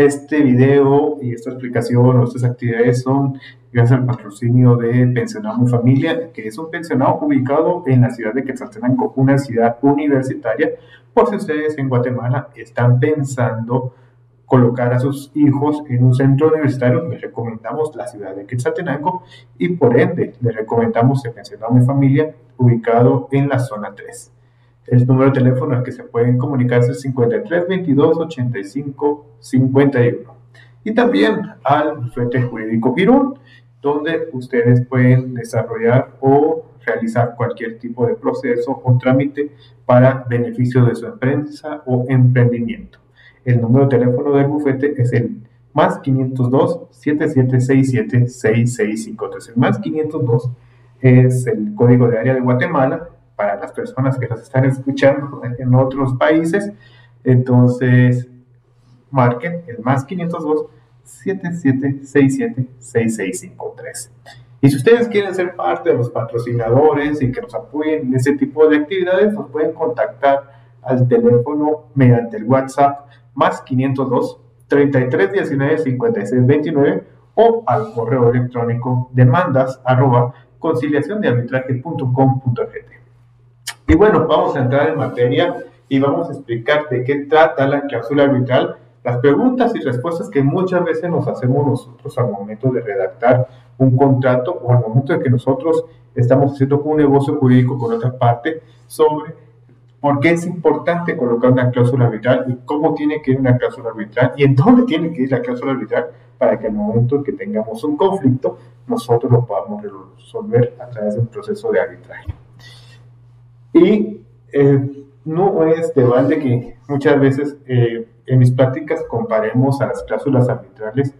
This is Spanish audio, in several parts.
Este video y esta explicación o estas actividades son gracias al patrocinio de Pensionado Familia, que es un pensionado ubicado en la ciudad de Quetzaltenango, una ciudad universitaria. Por si ustedes en Guatemala están pensando colocar a sus hijos en un centro universitario, les recomendamos la ciudad de Quetzaltenango y por ende les recomendamos el Pensionado Familia ubicado en la zona 3. El número de teléfono al que se pueden comunicarse es 53 22 85 51. Y también al bufete jurídico Girón, donde ustedes pueden desarrollar o realizar cualquier tipo de proceso o trámite para beneficio de su empresa o emprendimiento. El número de teléfono del bufete es el más 502 7767 6653. El más 502 es el código de área de Guatemala para las personas que nos están escuchando en otros países. Entonces, marquen el más 502 7767 6653. Y si ustedes quieren ser parte de los patrocinadores y que nos apoyen en ese tipo de actividades, nos pueden contactar al teléfono mediante el WhatsApp más 502 3319 5629 o al correo electrónico demandas arroba conciliación de. Y bueno, vamos a entrar en materia y vamos a explicar de qué trata la cláusula arbitral, las preguntas y respuestas que muchas veces nos hacemos nosotros al momento de redactar un contrato o al momento de que nosotros estamos haciendo un negocio jurídico con otra parte sobre por qué es importante colocar una cláusula arbitral y cómo tiene que ir una cláusula arbitral y en dónde tiene que ir la cláusula arbitral para que al momento en que tengamos un conflicto nosotros lo podamos resolver a través de un proceso de arbitraje. Y eh, no es de balde que muchas veces eh, en mis prácticas comparemos a las cláusulas arbitrales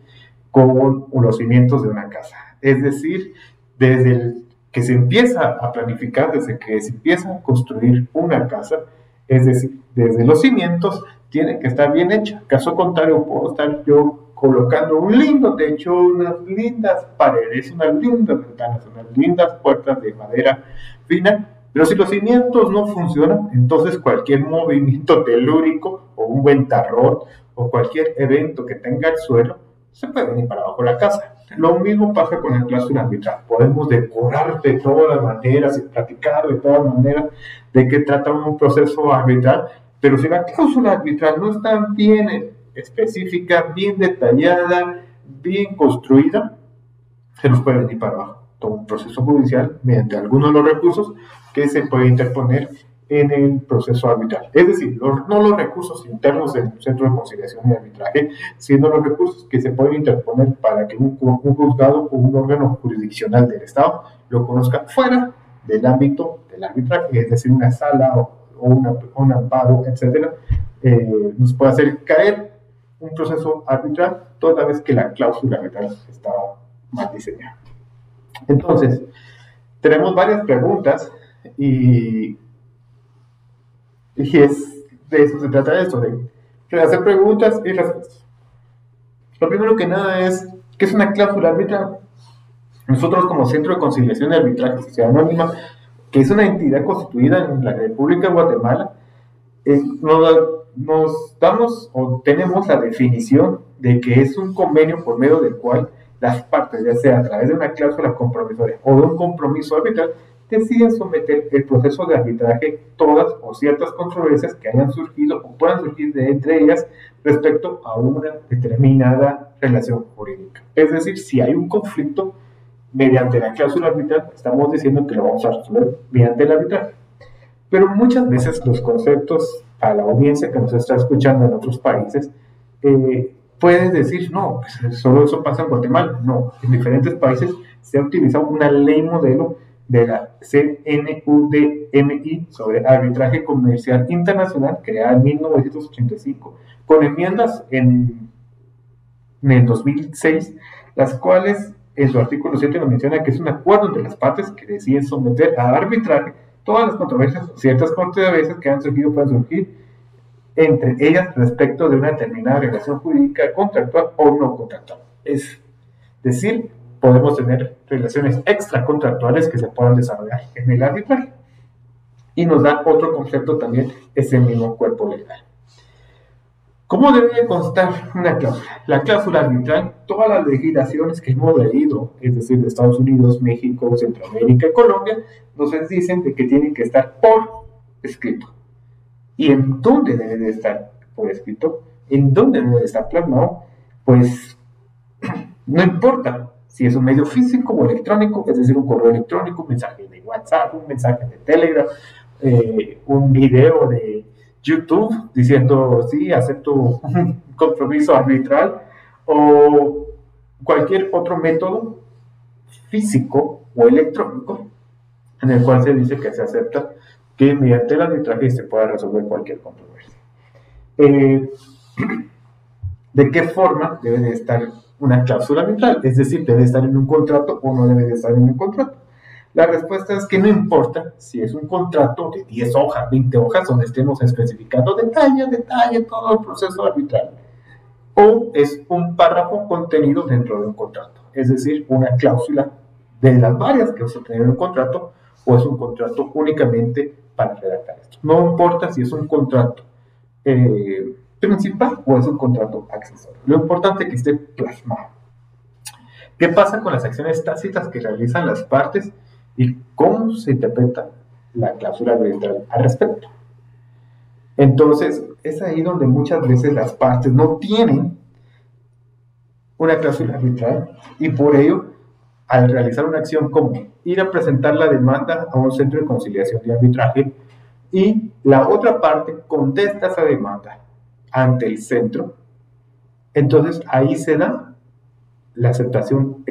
con los cimientos de una casa. Es decir, desde que se empieza a planificar, desde que se empieza a construir una casa, es decir, desde los cimientos, tiene que estar bien hecha. Caso contrario, puedo estar yo colocando un lindo techo, unas lindas paredes, unas lindas ventanas, unas lindas puertas de madera fina, pero si los cimientos no funcionan, entonces cualquier movimiento telúrico o un buen tarrón o cualquier evento que tenga el suelo se puede venir para abajo la casa. Lo mismo pasa con la cláusula arbitral. Podemos decorar de todas las maneras y platicar de todas maneras de qué trata un proceso arbitral, pero si la cláusula arbitral no está bien específica, bien detallada, bien construida, se nos puede venir para abajo un proceso judicial mediante algunos de los recursos que se puede interponer en el proceso arbitral. Es decir, no los recursos internos del Centro de Conciliación y Arbitraje, sino los recursos que se pueden interponer para que un, juzgado o un órgano jurisdiccional del Estado lo conozca fuera del ámbito del arbitraje, es decir, una sala o, una, un amparo, etcétera, eh, nos puede hacer caer un proceso arbitral toda vez que la cláusula arbitral está mal diseñada. Entonces, tenemos varias preguntas y, y es, de eso se trata esto, de hacer preguntas y respuestas. Lo primero que nada es, ¿qué es una cláusula arbitral? Nosotros como Centro de Conciliación y Arbitraje Sociedad Anónima, que es una entidad constituida en la República de Guatemala, eh, nos, nos damos o tenemos la definición de que es un convenio por medio del cual las partes, ya sea a través de una cláusula compromisoria o de un compromiso arbitral, deciden someter el proceso de arbitraje todas o ciertas controversias que hayan surgido o puedan surgir de entre ellas respecto a una determinada relación jurídica. Es decir, si hay un conflicto mediante la cláusula arbitral, estamos diciendo que lo vamos a resolver mediante el arbitraje. Pero muchas veces los conceptos a la audiencia que nos está escuchando en otros países eh, puedes decir, no, pues solo eso pasa en Guatemala. No, en diferentes países se ha utilizado una ley modelo de la CNUDMI sobre arbitraje comercial internacional creada en 1985, con enmiendas en, en el 2006, las cuales en su artículo 7 nos menciona que es un acuerdo entre las partes que deciden someter a arbitraje todas las controversias, ciertas controversias que han surgido, pueden surgir entre ellas respecto de una determinada relación jurídica contractual o no contractual. Es decir, podemos tener relaciones extracontractuales que se puedan desarrollar en el arbitraje. Y nos da otro concepto también, ese mismo cuerpo legal. ¿Cómo debe constar una cláusula? La cláusula arbitral, todas las legislaciones que hemos leído, es decir, de Estados Unidos, México, Centroamérica Colombia, nos dicen de que tienen que estar por escrito. ¿Y en dónde debe de estar por escrito? ¿En dónde debe de estar plasmado? Pues no importa si es un medio físico o electrónico, es decir, un correo electrónico, un mensaje de WhatsApp, un mensaje de Telegram, eh, un video de YouTube diciendo, sí, acepto un compromiso arbitral, o cualquier otro método físico o electrónico en el cual se dice que se acepta que mediante el arbitraje se pueda resolver cualquier controversia. Eh, ¿De qué forma debe de estar una cláusula arbitral? Es decir, ¿debe estar en un contrato o no debe de estar en un contrato? La respuesta es que no importa si es un contrato de 10 hojas, 20 hojas, donde estemos especificando detalle, detalle, todo el proceso arbitral, o es un párrafo contenido dentro de un contrato, es decir, una cláusula de las varias que vas a tener en un contrato, o es un contrato únicamente para redactar esto. No importa si es un contrato eh, principal o es un contrato accesorio. Lo importante es que esté plasmado. ¿Qué pasa con las acciones tácitas que realizan las partes y cómo se interpreta la cláusula arbitral al respecto? Entonces, es ahí donde muchas veces las partes no tienen una cláusula arbitral y por ello, al realizar una acción como ir a presentar la demanda a un centro de conciliación y arbitraje y la otra parte contesta esa demanda ante el centro, entonces ahí se da la aceptación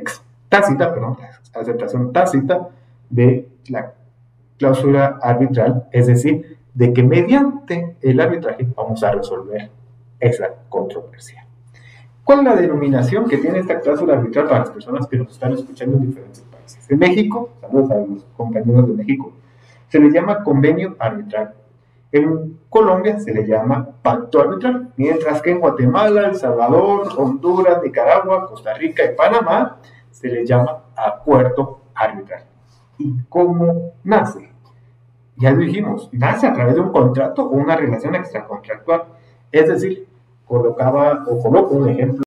tácita, perdón, la aceptación tácita de la cláusula arbitral, es decir, de que mediante el arbitraje vamos a resolver esa controversia. ¿Cuál es la denominación que tiene esta cláusula arbitral para las personas que nos están escuchando en diferentes países? En México, saludos a los compañeros de México, se le llama convenio arbitral. En Colombia se le llama pacto arbitral, mientras que en Guatemala, El Salvador, Honduras, Nicaragua, Costa Rica y Panamá se le llama acuerdo arbitral. ¿Y cómo nace? Ya lo dijimos, nace a través de un contrato o una relación extracontractual. Es decir, colocaba o coloco un ejemplo